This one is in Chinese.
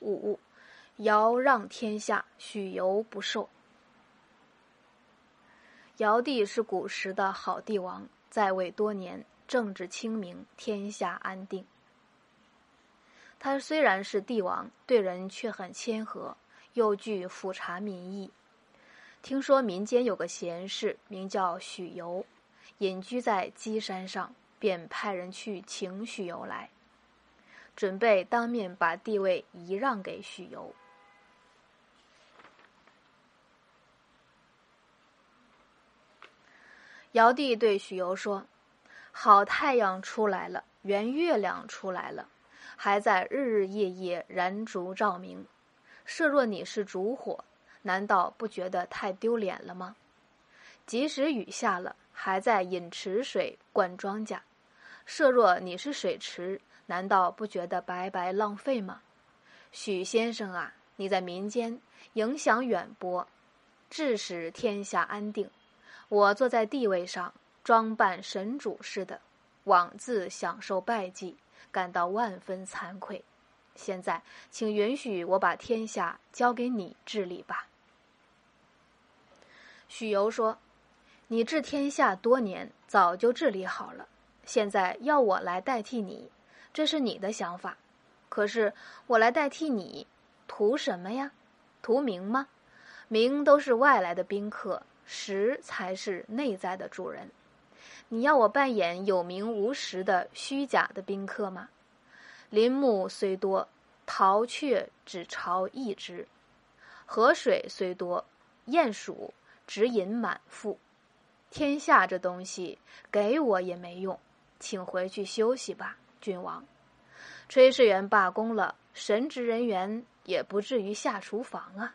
五，尧让天下，许由不受。尧帝是古时的好帝王，在位多年，政治清明，天下安定。他虽然是帝王，对人却很谦和，又具抚察民意。听说民间有个贤士，名叫许由，隐居在箕山上，便派人去请许由来，准备当面把地位移让给许由。尧帝对许由说：“好太阳出来了，圆月亮出来了，还在日日夜夜燃烛照明。设若你是烛火，难道不觉得太丢脸了吗？即使雨下了，还在引池水灌庄稼。设若你是水池，难道不觉得白白浪费吗？许先生啊，你在民间影响远播，致使天下安定。”我坐在地位上，装扮神主似的，枉自享受拜祭，感到万分惭愧。现在，请允许我把天下交给你治理吧。许由说：“你治天下多年，早就治理好了，现在要我来代替你，这是你的想法。可是我来代替你，图什么呀？图名吗？名都是外来的宾客。”实才是内在的主人。你要我扮演有名无实的虚假的宾客吗？林木虽多，桃却只朝一枝；河水虽多，鼹鼠只饮满腹。天下这东西给我也没用，请回去休息吧，君王。炊事员罢工了，神职人员也不至于下厨房啊。